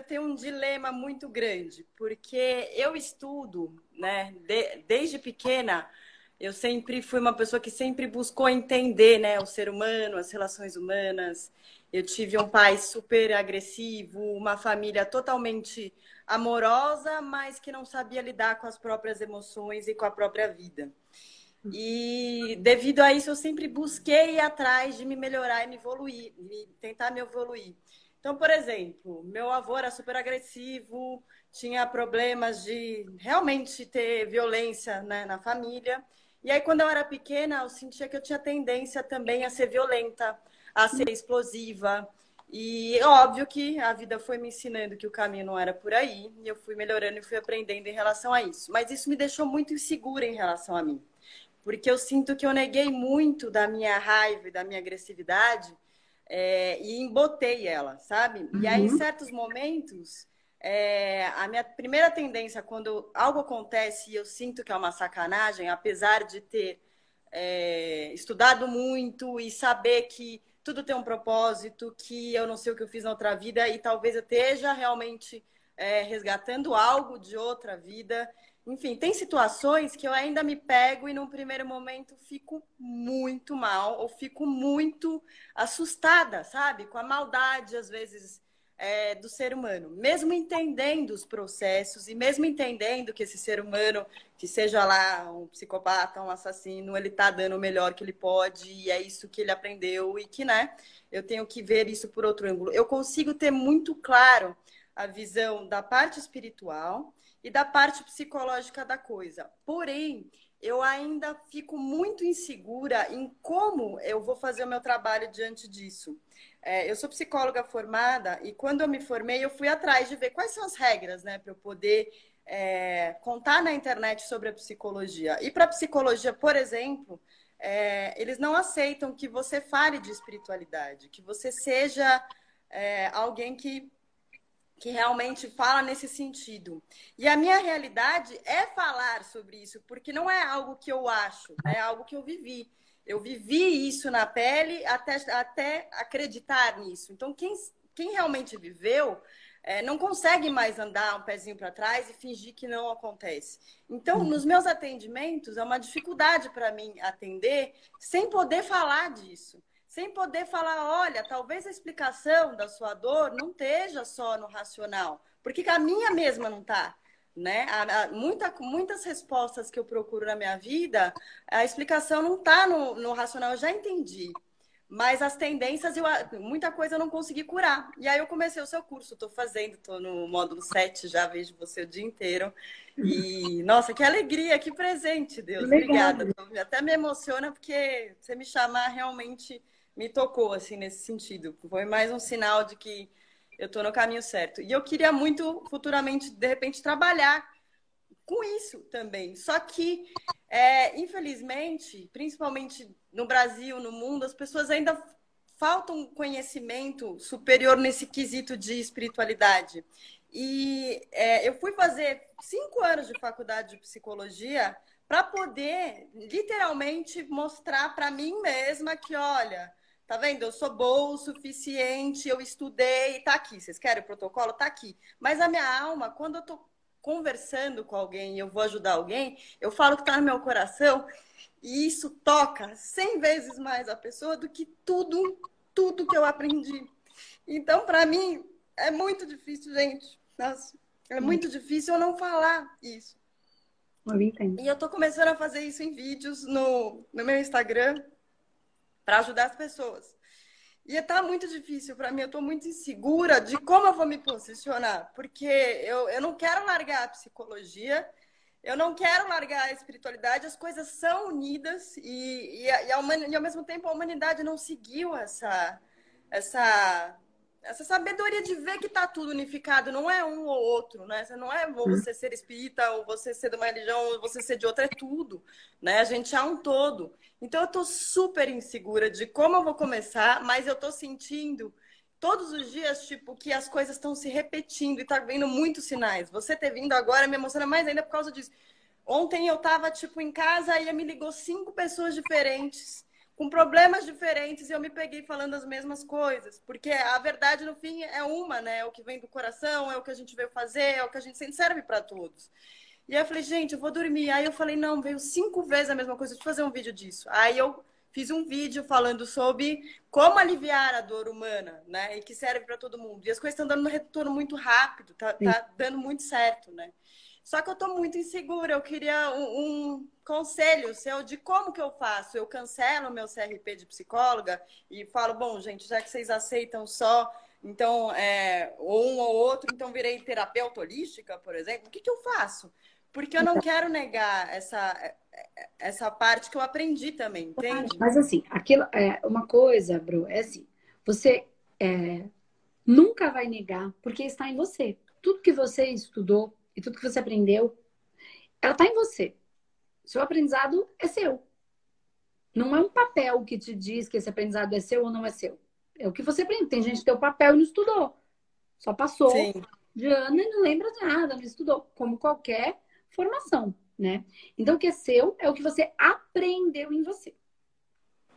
eu tenho um dilema muito grande, porque eu estudo, né, de, desde pequena, eu sempre fui uma pessoa que sempre buscou entender, né, o ser humano, as relações humanas. Eu tive um pai super agressivo, uma família totalmente amorosa, mas que não sabia lidar com as próprias emoções e com a própria vida. E devido a isso, eu sempre busquei atrás de me melhorar e me evoluir, me, tentar me evoluir. Então, por exemplo, meu avô era super agressivo, tinha problemas de realmente ter violência né, na família. E aí, quando eu era pequena, eu sentia que eu tinha tendência também a ser violenta, a ser explosiva. E óbvio que a vida foi me ensinando que o caminho não era por aí, e eu fui melhorando e fui aprendendo em relação a isso. Mas isso me deixou muito insegura em relação a mim porque eu sinto que eu neguei muito da minha raiva e da minha agressividade é, e embotei ela, sabe? Uhum. E aí, em uhum. certos momentos, é, a minha primeira tendência, quando algo acontece e eu sinto que é uma sacanagem, apesar de ter é, estudado muito e saber que tudo tem um propósito, que eu não sei o que eu fiz na outra vida e talvez eu esteja realmente é, resgatando algo de outra vida enfim, tem situações que eu ainda me pego e num primeiro momento fico muito mal ou fico muito assustada, sabe? Com a maldade, às vezes, é, do ser humano. Mesmo entendendo os processos e mesmo entendendo que esse ser humano, que seja lá um psicopata, um assassino, ele tá dando o melhor que ele pode e é isso que ele aprendeu e que, né, eu tenho que ver isso por outro ângulo. Eu consigo ter muito claro a visão da parte espiritual e da parte psicológica da coisa. Porém, eu ainda fico muito insegura em como eu vou fazer o meu trabalho diante disso. É, eu sou psicóloga formada e quando eu me formei, eu fui atrás de ver quais são as regras, né, para eu poder é, contar na internet sobre a psicologia. E para a psicologia, por exemplo, é, eles não aceitam que você fale de espiritualidade, que você seja é, alguém que que realmente fala nesse sentido. E a minha realidade é falar sobre isso, porque não é algo que eu acho, é algo que eu vivi. Eu vivi isso na pele até, até acreditar nisso. Então, quem, quem realmente viveu é, não consegue mais andar um pezinho para trás e fingir que não acontece. Então, nos meus atendimentos, é uma dificuldade para mim atender sem poder falar disso sem poder falar, olha, talvez a explicação da sua dor não esteja só no racional, porque a minha mesma não está. Né? Muita, muitas respostas que eu procuro na minha vida, a explicação não está no, no racional, eu já entendi. Mas as tendências, eu, muita coisa eu não consegui curar. E aí eu comecei o seu curso, estou fazendo, estou no módulo 7, já vejo você o dia inteiro. E, nossa, que alegria, que presente, Deus. Obrigada. Até me emociona, porque você me chamar realmente me tocou assim nesse sentido. Foi mais um sinal de que eu estou no caminho certo. E eu queria muito futuramente, de repente, trabalhar com isso também. Só que, é, infelizmente, principalmente no Brasil, no mundo, as pessoas ainda faltam conhecimento superior nesse quesito de espiritualidade. E é, eu fui fazer cinco anos de faculdade de psicologia para poder literalmente mostrar para mim mesma que, olha, Tá vendo? Eu sou boa o suficiente, eu estudei, tá aqui. Vocês querem o protocolo? Tá aqui. Mas a minha alma, quando eu tô conversando com alguém e eu vou ajudar alguém, eu falo que tá no meu coração e isso toca cem vezes mais a pessoa do que tudo, tudo que eu aprendi. Então, para mim, é muito difícil, gente. Nossa, é muito difícil eu não falar isso. Eu entendo. E eu tô começando a fazer isso em vídeos no, no meu Instagram para ajudar as pessoas. E está muito difícil para mim, eu estou muito insegura de como eu vou me posicionar, porque eu, eu não quero largar a psicologia, eu não quero largar a espiritualidade, as coisas são unidas e, e, e, e ao mesmo tempo a humanidade não seguiu essa, essa essa sabedoria de ver que está tudo unificado, não é um ou outro, né? Não é você ser espírita, ou você ser de uma religião, ou você ser de outra, é tudo, né? A gente é um todo. Então eu estou super insegura de como eu vou começar, mas eu estou sentindo todos os dias, tipo, que as coisas estão se repetindo e tá vendo muitos sinais. Você ter vindo agora me emociona mais ainda por causa disso. Ontem eu tava, tipo, em casa e me ligou cinco pessoas diferentes com problemas diferentes e eu me peguei falando as mesmas coisas. Porque a verdade, no fim, é uma, né? É o que vem do coração, é o que a gente veio fazer, é o que a gente sente serve para todos. E aí eu falei, gente, eu vou dormir. Aí eu falei, não, veio cinco vezes a mesma coisa, deixa eu fazer um vídeo disso. Aí eu fiz um vídeo falando sobre como aliviar a dor humana, né? E que serve para todo mundo. E as coisas estão dando um retorno muito rápido, tá, tá dando muito certo, né? Só que eu estou muito insegura. Eu queria um, um, conselho seu de como que eu faço. Eu cancelo meu CRP de psicóloga e falo, bom, gente, já que vocês aceitam só, então, é, um ou outro, então virei terapeuta holística, por exemplo. O que, que eu faço? Porque eu não então. quero negar essa, essa parte que eu aprendi também, entende? Mas assim, aquilo é uma coisa, Bru, é assim, você é, nunca vai negar, porque está em você. Tudo que você estudou e tudo que você aprendeu, ela está em você. Seu aprendizado é seu. Não é um papel que te diz que esse aprendizado é seu ou não é seu. É o que você aprende. Tem gente que tem o papel e não estudou. Só passou Sim. de ano e não lembra de nada, não estudou. Como qualquer formação, né? Então, o que é seu é o que você aprendeu em você.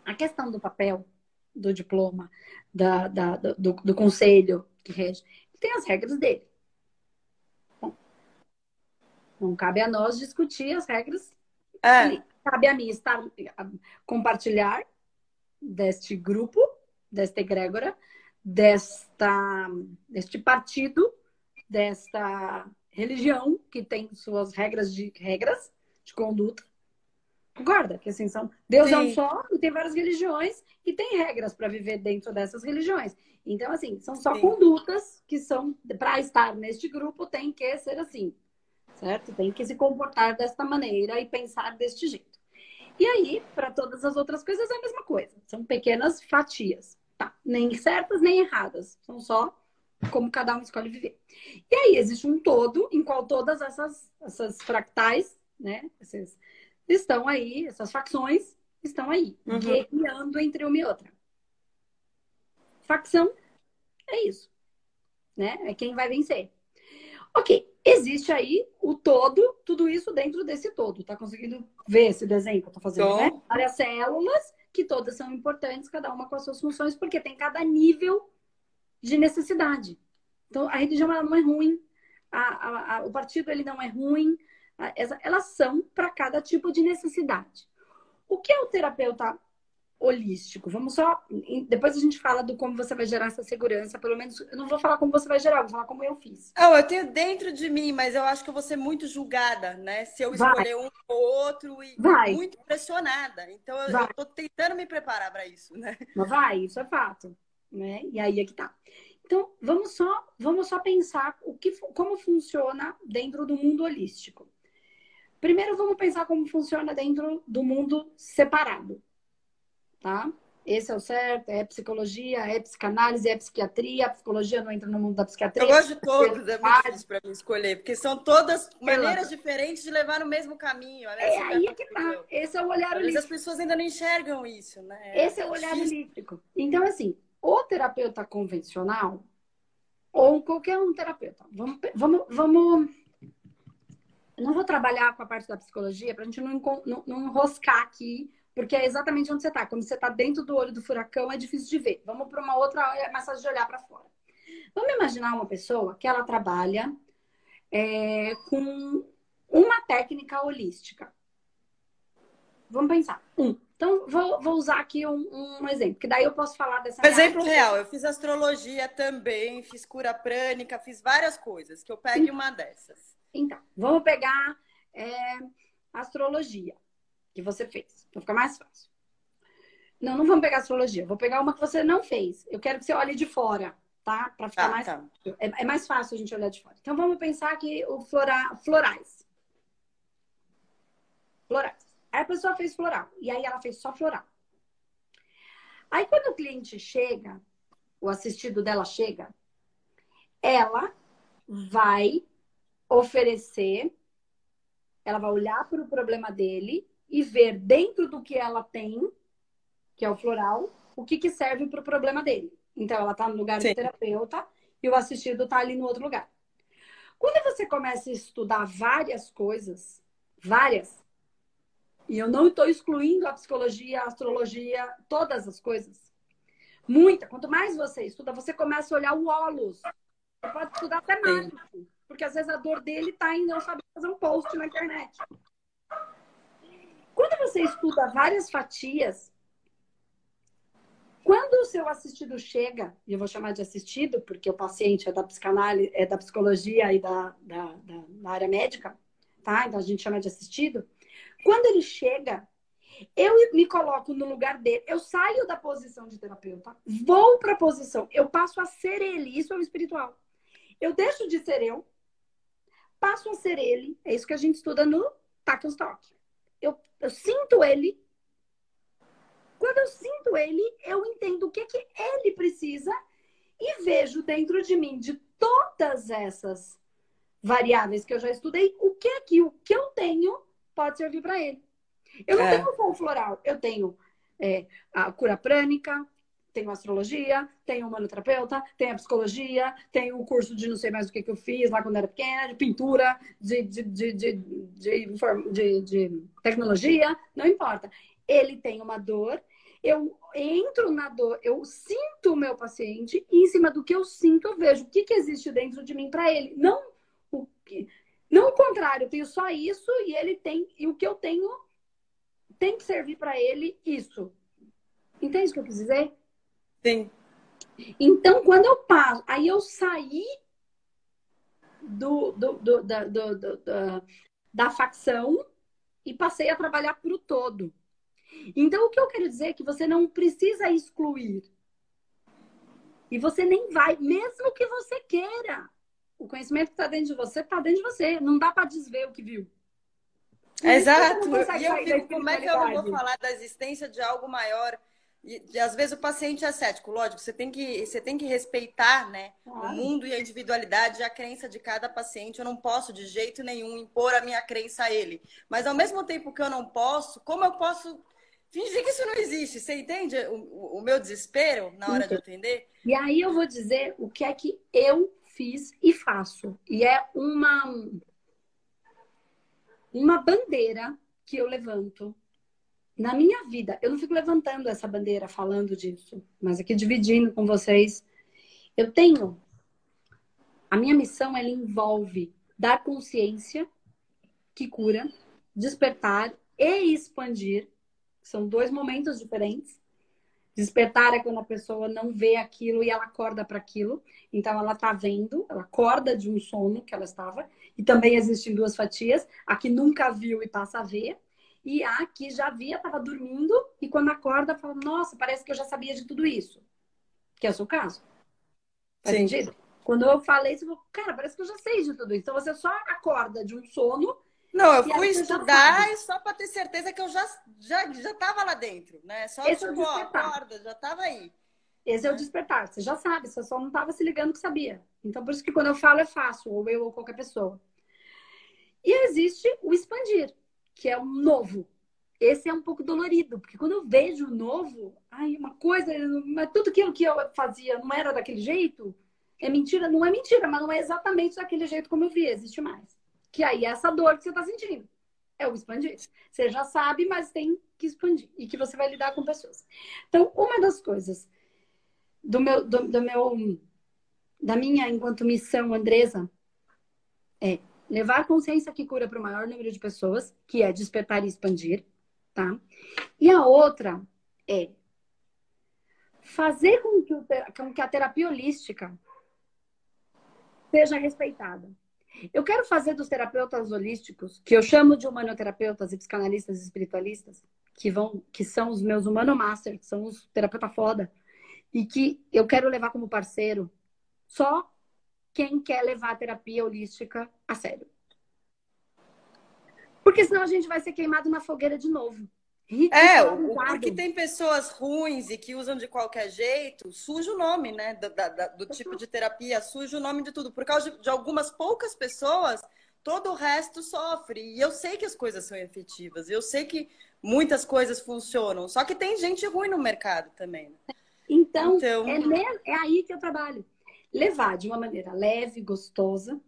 A questão do papel, do diploma, da, da do, do, conselho que rege, tem as regras dele. Não cabe a nós discutir as regras. É. Cabe a mim estar, compartilhar deste grupo, desta egrégora, desta, deste partido, desta religião que tem suas regras de regras de conduta. Concorda? Que assim são. Deus Sim. é um só e tem várias religiões e tem regras para viver dentro dessas religiões. Então, assim, são só Sim. condutas que são para estar neste grupo tem que ser assim, certo? Tem que se comportar desta maneira e pensar deste jeito. E aí, para todas as outras coisas é a mesma coisa. São pequenas fatias, tá? Nem certas nem erradas. São só como cada um escolhe viver. E aí existe um todo em qual todas essas, essas fractais, né, esses, estão aí, essas facções estão aí, uhum. guerreando entre uma e outra. Facção é isso, né? É quem vai vencer. Ok, existe aí o todo, tudo isso dentro desse todo. Tá conseguindo ver esse desenho que eu tô fazendo, né? Várias células que todas são importantes, cada uma com as suas funções, porque tem cada nível de necessidade. Então, a religião ela não é ruim, a, a, a, o partido ele não é ruim, elas são para cada tipo de necessidade. O que é o terapeuta holístico? Vamos só. Depois a gente fala do como você vai gerar essa segurança. Pelo menos, eu não vou falar como você vai gerar, vou falar como eu fiz. Não, eu tenho dentro de mim, mas eu acho que eu vou ser muito julgada, né? Se eu escolher vai. um ou outro e vai. muito pressionada. Então, eu, eu tô tentando me preparar para isso, né? Mas vai, isso é fato né? E aí é que tá. Então, vamos só, vamos só pensar o que, como funciona dentro do mundo holístico. Primeiro, vamos pensar como funciona dentro do mundo separado, tá? Esse é o certo, é psicologia, é psicanálise, é psiquiatria. A psicologia não entra no mundo da psiquiatria. Eu gosto de todos, é muito difícil para mim escolher, porque são todas maneiras diferentes de levar no mesmo caminho. Né? É aí é que tá. Esse é o olhar holístico. as pessoas ainda não enxergam isso, né? Esse é o olhar holístico. Então, assim, o terapeuta convencional ou qualquer um terapeuta. Vamos, vamos, vamos. Não vou trabalhar com a parte da psicologia para a gente não, não, não enroscar aqui, porque é exatamente onde você está. Quando você está dentro do olho do furacão, é difícil de ver. Vamos para uma outra, é mais fácil de olhar para fora. Vamos imaginar uma pessoa que ela trabalha é, com uma técnica holística. Vamos pensar. Um, então, vou, vou usar aqui um, um, exemplo, que daí eu posso falar dessa. Exemplo real, eu fiz astrologia também, fiz cura prânica, fiz várias coisas, que eu pegue uma dessas. Então, vamos pegar é, astrologia, que você fez, para ficar mais fácil. Não, não vamos pegar astrologia, vou pegar uma que você não fez. Eu quero que você olhe de fora, tá? Para ficar ah, mais tá. é, é, mais fácil a gente olhar de fora. Então, vamos pensar aqui o flora, florais. Florais. Aí a pessoa fez floral. E aí ela fez só floral. Aí quando o cliente chega, o assistido dela chega, ela vai oferecer, ela vai olhar para o problema dele e ver dentro do que ela tem, que é o floral, o que, que serve para o problema dele. Então ela está no lugar Sim. de terapeuta e o assistido está ali no outro lugar. Quando você começa a estudar várias coisas, várias, E eu não estou excluindo a psicologia, a astrologia, todas as coisas. Muita. Quanto mais você estuda, você começa a olhar o olhos. Você pode estudar até marketing. Porque às vezes a dor dele está em não saber fazer um post na internet. Quando você estuda várias fatias, quando o seu assistido chega, e eu vou chamar de assistido, porque o paciente é da psicanálise, é da psicologia e da, da, da, da área médica, tá? Então a gente chama de assistido. Quando ele chega, eu me coloco no lugar dele, eu saio da posição de terapeuta, vou para a posição, eu passo a ser ele, isso é o espiritual. Eu deixo de ser eu, passo a ser ele, é isso que a gente estuda no Takenstock. Eu, eu sinto ele, quando eu sinto ele, eu entendo o que, que ele precisa e vejo dentro de mim, de todas essas variáveis que eu já estudei, o que é que o que eu tenho pode servir para ele. Eu não é. tenho o floral, eu tenho é, a cura prânica, tenho astrologia, tenho humanoterapeuta, tenho a psicologia, tenho o curso de não sei mais o que, que eu fiz lá quando era pequena, de pintura, de, de, de, de, de, tecnologia, não importa. Ele tem uma dor eu entro na dor, eu sinto o meu paciente e em cima do que eu sinto, eu vejo o que, que existe dentro de mim para ele. Não o que, não o contrário, eu tenho só isso e ele tem e o que eu tenho tem que servir para ele isso. Entende o que eu quis dizer? Sim. Então, quando eu passo, aí eu saí do, do, do, da, do, do, da, da facção e passei a trabalhar para o todo. Então, o que eu quero dizer é que você não precisa excluir. E você nem vai, mesmo que você queira. O conhecimento que está dentro de você está dentro de você. Não dá para desver o que viu. Exato. E eu fico, como é que eu não vou falar da existência de algo maior? E, e, às vezes o paciente é cético, lógico, você tem que, você tem que respeitar né, claro. o mundo e a individualidade e a crença de cada paciente. Eu não posso de jeito nenhum impor a minha crença a ele. Mas ao mesmo tempo que eu não posso, como eu posso fingir que isso não existe. Você entende o, o meu desespero na hora de atender? E aí eu vou dizer o que é que eu fiz e faço. E é uma uma bandeira que eu levanto na minha vida. Eu não fico levantando essa bandeira falando disso, mas aqui dividindo com vocês. Eu tenho a minha missão ela envolve dar consciência que cura, despertar e expandir são dois momentos diferentes. Despertar é quando a pessoa não vê aquilo e ela acorda para aquilo. Então ela está vendo, ela acorda de um sono que ela estava. E também existem duas fatias: a que nunca viu e passa a ver, e a que já via, estava dormindo e quando acorda fala: Nossa, parece que eu já sabia de tudo isso. Que é o seu caso. Faz Sim. sentido? Quando eu falei isso, eu falei, cara, parece que eu já sei de tudo isso. Então você só acorda de um sono não, eu fui estudar só para ter certeza que eu já já já estava lá dentro, né? Só Esse tipo, é acorda, já estava aí. Esse é o despertar. Você já sabe, você só não estava se ligando que sabia. Então, por isso que quando eu falo é fácil, ou eu ou qualquer pessoa. E existe o expandir, que é o novo. Esse é um pouco dolorido, porque quando eu vejo o novo, ai, uma coisa, mas tudo aquilo que eu fazia não era daquele jeito, é mentira, não é mentira, mas não é exatamente daquele jeito como eu vi, existe mais. Que aí é essa dor que você está sentindo. É o expandir. Você já sabe, mas tem que expandir. E que você vai lidar com pessoas. Então, uma das coisas do meu, do, do meu da minha enquanto missão, Andresa, é levar a consciência que cura para o maior número de pessoas, que é despertar e expandir, tá? E a outra é fazer com que, o, com que a terapia holística seja respeitada. Eu quero fazer dos terapeutas holísticos, que eu chamo de humanoterapeutas e psicanalistas e espiritualistas, que vão, que são os meus humano master, que são os terapeuta foda, e que eu quero levar como parceiro só quem quer levar a terapia holística a sério. Porque senão a gente vai ser queimado na fogueira de novo. É, porque tem pessoas ruins e que usam de qualquer jeito, suja o nome, né? Do, da, do tipo de terapia, suja o nome de tudo. Por causa de, de, algumas poucas pessoas, todo o resto sofre. E eu sei que as coisas são efetivas, eu sei que muitas coisas funcionam. Só que tem gente ruim no mercado também. Né? Então, então... É, é aí que eu trabalho. Levar de uma maneira leve, gostosa,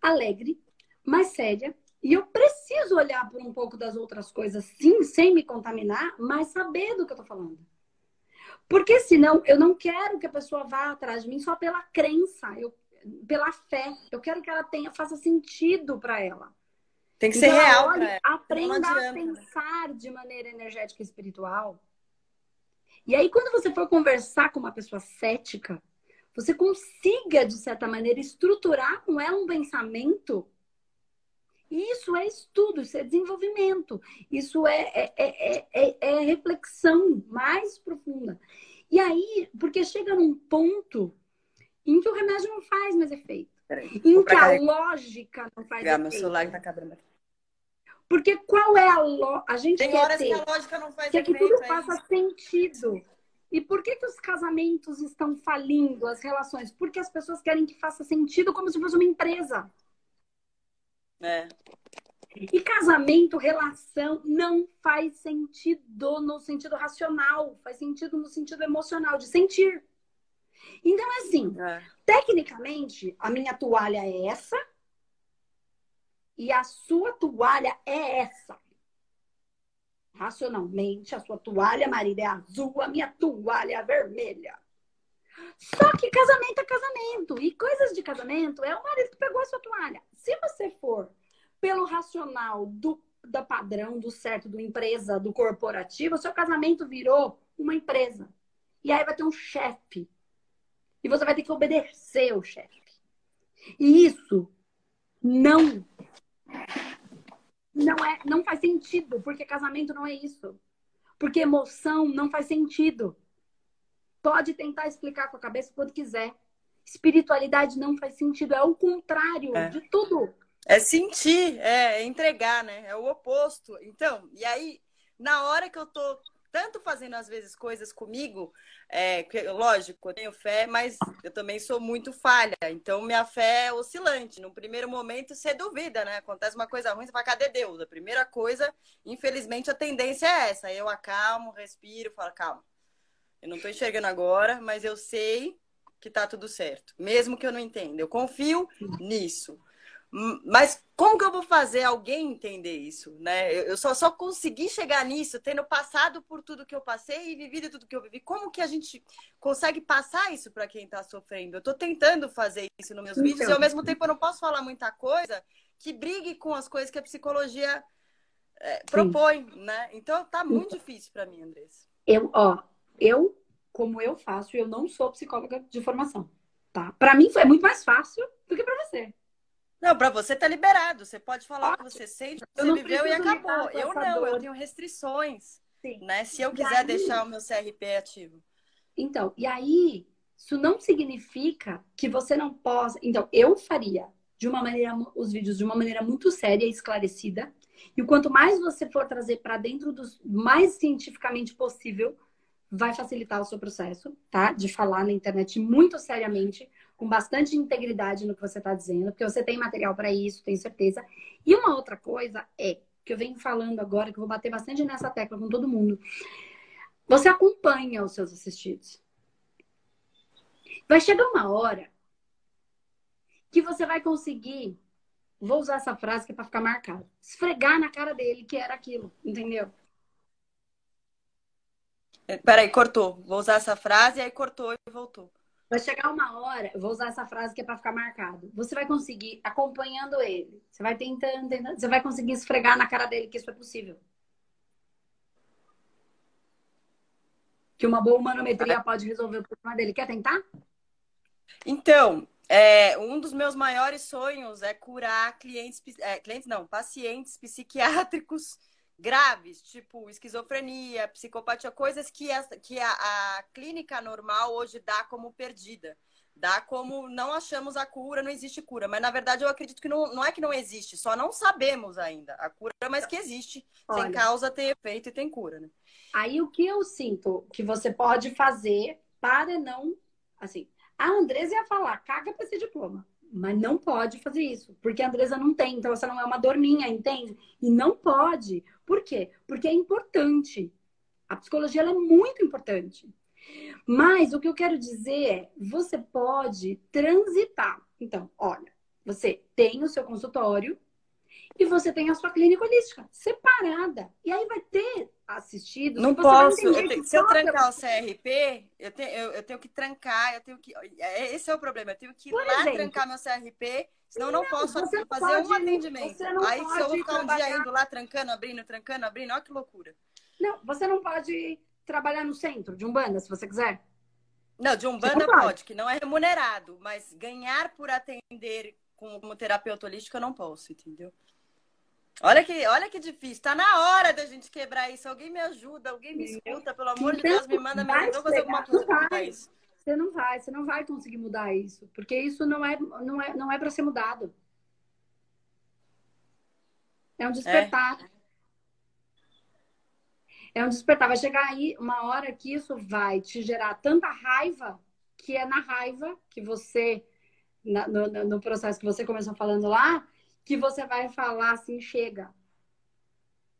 alegre, mais séria E eu preciso olhar por um pouco das outras coisas, sim, sem me contaminar, mas saber do que eu tô falando. Porque senão eu não quero que a pessoa vá atrás de mim só pela crença, eu, pela fé. Eu quero que ela tenha, faça sentido para ela. Tem que ser então, real, olha, Aprenda a pensar de maneira energética e espiritual. E aí, quando você for conversar com uma pessoa cética, você consiga, de certa maneira, estruturar com ela um pensamento. Isso é estudo, isso é desenvolvimento, isso é, é, é, é, é reflexão mais profunda. E aí, porque chega num ponto em que o remédio não faz mais efeito. Peraí, em que a lógica não faz efeito. Meu celular tá quebrando. Porque qual é a lógica? A gente Tem quer horas ter, que a lógica não faz quer efeito, que tudo é faça sentido. E por que, que os casamentos estão falindo, as relações? Porque as pessoas querem que faça sentido como se fosse uma empresa. É. E casamento, relação, não faz sentido no sentido racional, faz sentido no sentido emocional, de sentir. Então, assim, É. tecnicamente, a minha toalha é essa e a sua toalha é essa. Racionalmente, a sua toalha, marido, é azul, a minha toalha é vermelha. Só que casamento é casamento. E coisas de casamento é o marido que pegou a sua toalha. Se você for pelo racional do da padrão, do certo, do empresa, do corporativo, seu casamento virou uma empresa. E aí vai ter um chefe. E você vai ter que obedecer o chefe. E isso não não é não faz sentido, porque casamento não é isso. Porque emoção não faz sentido. Pode tentar explicar com a cabeça quando quiser. Espiritualidade não faz sentido, é o contrário É. de tudo. É sentir, é, é entregar, né? É o oposto. Então, e aí, na hora que eu tô tanto fazendo às vezes coisas comigo, é, que, lógico, eu tenho fé, mas eu também sou muito falha. Então, minha fé é oscilante. No primeiro momento, você duvida, né? Acontece uma coisa ruim, você fala, cadê Deus? A primeira coisa, infelizmente, a tendência é essa. Eu acalmo, respiro, falo, calma. Eu não tô enxergando agora, mas eu sei que tá tudo certo. Mesmo que eu não entenda. Eu confio nisso. Mas como que eu vou fazer alguém entender isso, né? Eu só, só consegui chegar nisso tendo passado por tudo que eu passei e vivido tudo que eu vivi. Como que a gente consegue passar isso para quem está sofrendo? Eu estou tentando fazer isso nos meus vídeos e Então. ao mesmo tempo eu não posso falar muita coisa que brigue com as coisas que a psicologia é, propõe, né? Então tá muito difícil para mim, Andressa. Eu, ó, eu, como eu faço, eu não sou psicóloga de formação, tá? Para mim foi muito mais fácil do que para você. Não, para você tá liberado. Você pode falar o que você sente, o que Eu você não viveu e acabou. Eu não, eu dor. tenho restrições, Sim. né? Se eu E quiser aí- deixar o meu CRP ativo. Então, e aí, isso não significa que você não possa. Então, eu faria de uma maneira os vídeos de uma maneira muito séria e esclarecida. E quanto mais você for trazer para dentro do mais cientificamente possível, vai facilitar o seu processo, tá? De falar na internet muito seriamente, com bastante integridade no que você está dizendo, porque você tem material para isso, tenho certeza. E uma outra coisa é que eu venho falando agora, que eu vou bater bastante nessa tecla com todo mundo. Você acompanha os seus assistidos. Vai chegar uma hora que você vai conseguir, vou usar essa frase que é para ficar marcado, esfregar na cara dele que era aquilo, entendeu? É, Peraí, cortou. Vou usar essa frase, aí cortou e voltou. Vai chegar uma hora, vou usar essa frase que é para ficar marcado. Você vai conseguir acompanhando ele. Você vai tentando, tentando, você vai conseguir esfregar na cara dele que isso é possível. Que uma boa manometria pode resolver o problema dele. Quer tentar? Então, é, um dos meus maiores sonhos é curar clientes, é, clientes não, pacientes psiquiátricos graves, tipo esquizofrenia, psicopatia, coisas que, a, que a, a clínica normal hoje dá como perdida. Dá como não achamos a cura, não existe cura. Mas na verdade eu acredito que não, não é que não existe, só não sabemos ainda a cura, mas que existe. Olha. Tem causa, tem efeito e tem cura, né? Aí o que eu sinto que você pode fazer para não. Assim, a Andresa ia falar, caga pra esse diploma. Mas não pode fazer isso, porque a Andresa não tem, então você não é uma dorminha, entende? E não pode. Por quê? Porque é importante. A psicologia é muito importante. Mas o que eu quero dizer é, você pode transitar. Então, olha, você tem o seu consultório e você tem a sua clínica holística separada. E aí vai ter assistido. Não posso. Eu tenho, se eu trancar o CRP, eu tenho, eu, eu, tenho que trancar, eu tenho que. É, esse é o problema. Eu tenho que ir Por lá exemplo, trancar meu CRP, senão não, eu não posso fazer pode, um atendimento. Aí se eu vou ficar um dia indo lá trancando, abrindo, trancando, abrindo, olha que loucura. Não, você não pode trabalhar no centro de Umbanda, se você quiser. Não, de Umbanda pode. pode, que não é remunerado, mas ganhar por atender como terapeuta holístico eu não posso, entendeu? Olha que, olha que difícil. Tá na hora da gente quebrar isso. Alguém me ajuda, alguém me escuta, pelo amor então, de Deus, me manda me ajuda fazer alguma coisa para isso. Você não vai, você não vai conseguir mudar isso, porque isso não é, não é, não é para ser mudado. É um despertar. É. é um despertar. Vai chegar aí uma hora que isso vai te gerar tanta raiva que é na raiva que você, na, no, no processo que você começou falando lá, que você vai falar assim, chega.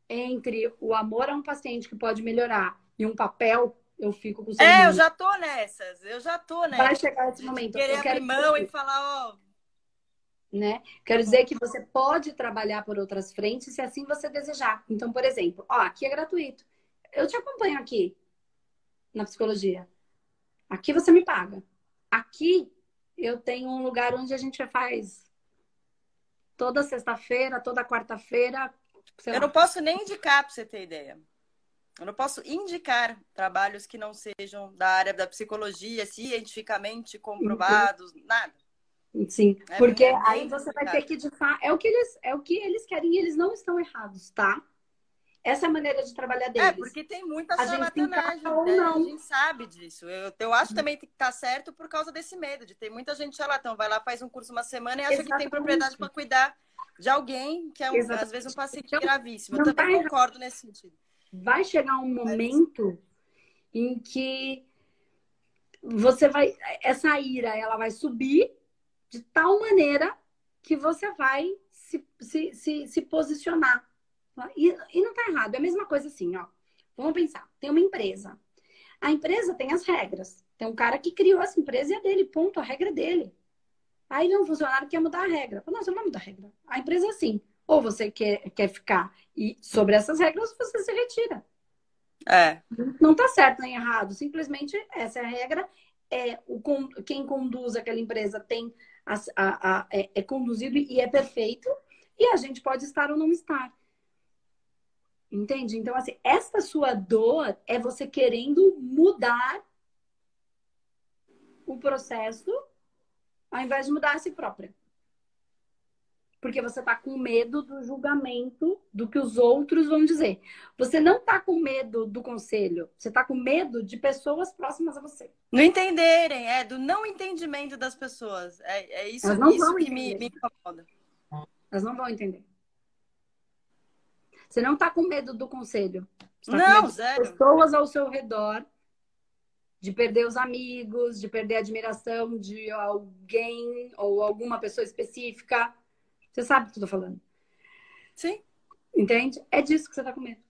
Entre o amor a um paciente que pode melhorar e um papel, eu fico com o É, eu já tô nessas. Eu já tô nessas. Vai chegar esse momento. Querer abrir mão e falar, ó. Né? Quero dizer que você pode trabalhar por outras frentes se assim você desejar. Então, por exemplo, ó, aqui é gratuito. Eu te acompanho aqui na psicologia. Aqui você me paga. Aqui eu tenho um lugar onde a gente faz toda sexta-feira, toda quarta-feira. Eu não posso nem indicar, para você ter ideia. Eu não posso indicar trabalhos que não sejam da área da psicologia, cientificamente comprovados, uhum. nada. Sim, é porque aí você vai ter que de fato, é o que eles é o que eles querem e eles não estão errados, tá? Essa é a maneira de trabalhar é, deles. É, porque tem muita charlatanagem, né? A gente sabe disso. Eu, eu acho também que tá certo por causa desse medo, de ter muita gente charlatão. Vai lá, faz um curso uma semana e acha Exatamente. que tem propriedade para cuidar de alguém que é, um, às vezes, um paciente então, gravíssimo. Eu também concordo nesse sentido. Vai chegar um momento em que você vai... Essa ira, ela vai subir de tal maneira que você vai se, se, se, se posicionar e, e não tá errado, é a mesma coisa assim, ó. Vamos pensar, tem uma empresa. A empresa tem as regras. Tem um cara que criou essa empresa e é dele, ponto, a regra é dele. Aí vem um funcionário que quer mudar a regra. Não, você não vai mudar a regra. A empresa é assim. Ou você quer, quer ficar e sobre essas regras, você se retira. É. Não tá certo nem errado. Simplesmente essa é a regra. É, o, quem conduz aquela empresa tem a, a, a é, é conduzido e é perfeito. E a gente pode estar ou não estar. Entende? Então, assim, essa sua dor é você querendo mudar o processo ao invés de mudar a si própria. Porque você tá com medo do julgamento do que os outros vão dizer. Você não tá com medo do conselho, você tá com medo de pessoas próximas a você. Não entenderem, é do não entendimento das pessoas. É, é isso, isso que me, me incomoda. Elas não vão entender. Você não está com medo do conselho. Você tá não, zero. pessoas ao seu redor, de perder os amigos, de perder a admiração de alguém ou alguma pessoa específica. Você sabe o que eu tô falando. Sim. Entende? É disso que você está com medo.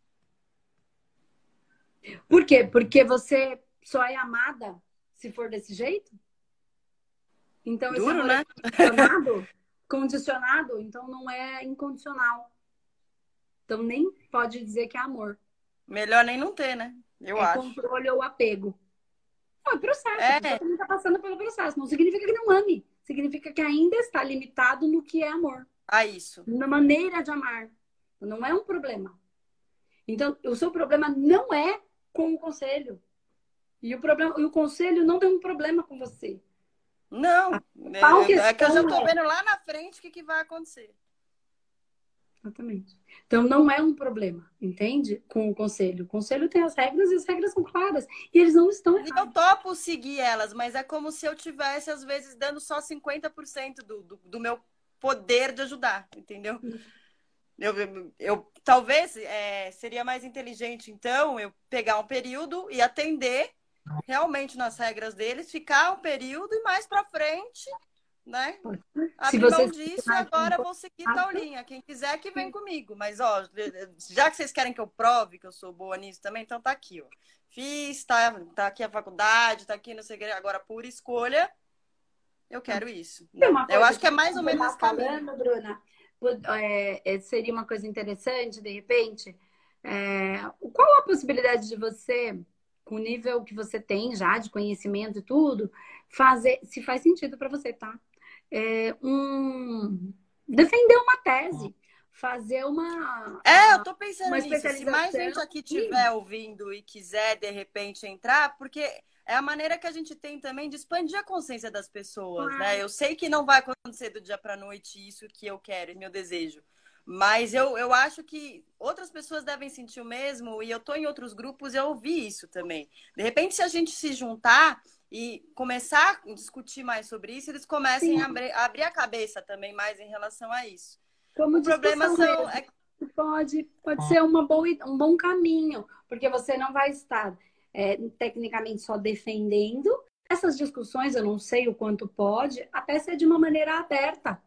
Por quê? Porque você só é amada se for desse jeito? Então, Duro, esse né? condicionado, condicionado, então não é incondicional. Então nem pode dizer que é amor. Melhor nem não ter, né? Eu é acho. controle ou apego. Não, é processo. É. A também está passando pelo processo. Não significa que não ame. Significa que ainda está limitado no que é amor. Ah, isso. Na maneira de amar. Não é um problema. Então, o seu problema não é com o conselho. E o, problema, e o conselho não tem um problema com você. Não. É, é, que eu já estou é vendo lá na frente o que, que vai acontecer. Exatamente. Então não é um problema, entende? Com o conselho. O conselho tem as regras e as regras são claras. E eles não estão errados. Eu topo seguir elas, mas é como se eu tivesse, às vezes, dando só 50% do, do, do meu poder de ajudar, entendeu? Eu, eu, eu talvez é, seria mais inteligente, então, eu pegar um período e atender realmente nas regras deles, ficar um período e mais para frente né? Abri você mão disso, agora vou seguir tal linha. Quem quiser que vem comigo. Mas, ó, já que vocês querem que eu prove que eu sou boa nisso também, então tá aqui, ó. Fiz, tá, tá aqui a faculdade, tá aqui no segredo, agora por escolha, eu quero isso. Eu acho que é mais ou menos falando, Bruna, é, é, seria uma coisa interessante, de repente. É, qual a possibilidade de você, com o nível que você tem já de conhecimento e tudo, fazer, se faz sentido para você, tá? É, um, defender uma tese, fazer uma. É, eu tô pensando nisso. Se mais gente aqui estiver ouvindo e quiser, de repente, entrar, porque é a maneira que a gente tem também de expandir a consciência das pessoas, né? claro. né? Eu sei que não vai acontecer do dia para noite isso que eu quero e meu desejo. Mas eu, eu acho que outras pessoas devem sentir o mesmo, e eu tô em outros grupos e eu ouvi isso também. De repente, se a gente se juntar e começar a discutir mais sobre isso, eles comecem a abrir, a abrir, a cabeça também mais em relação a isso. Como o problema são. É... Pode, pode ser uma boa, um bom caminho, porque você não vai estar é, tecnicamente só defendendo. Essas discussões, eu não sei o quanto pode, até ser de uma maneira aberta.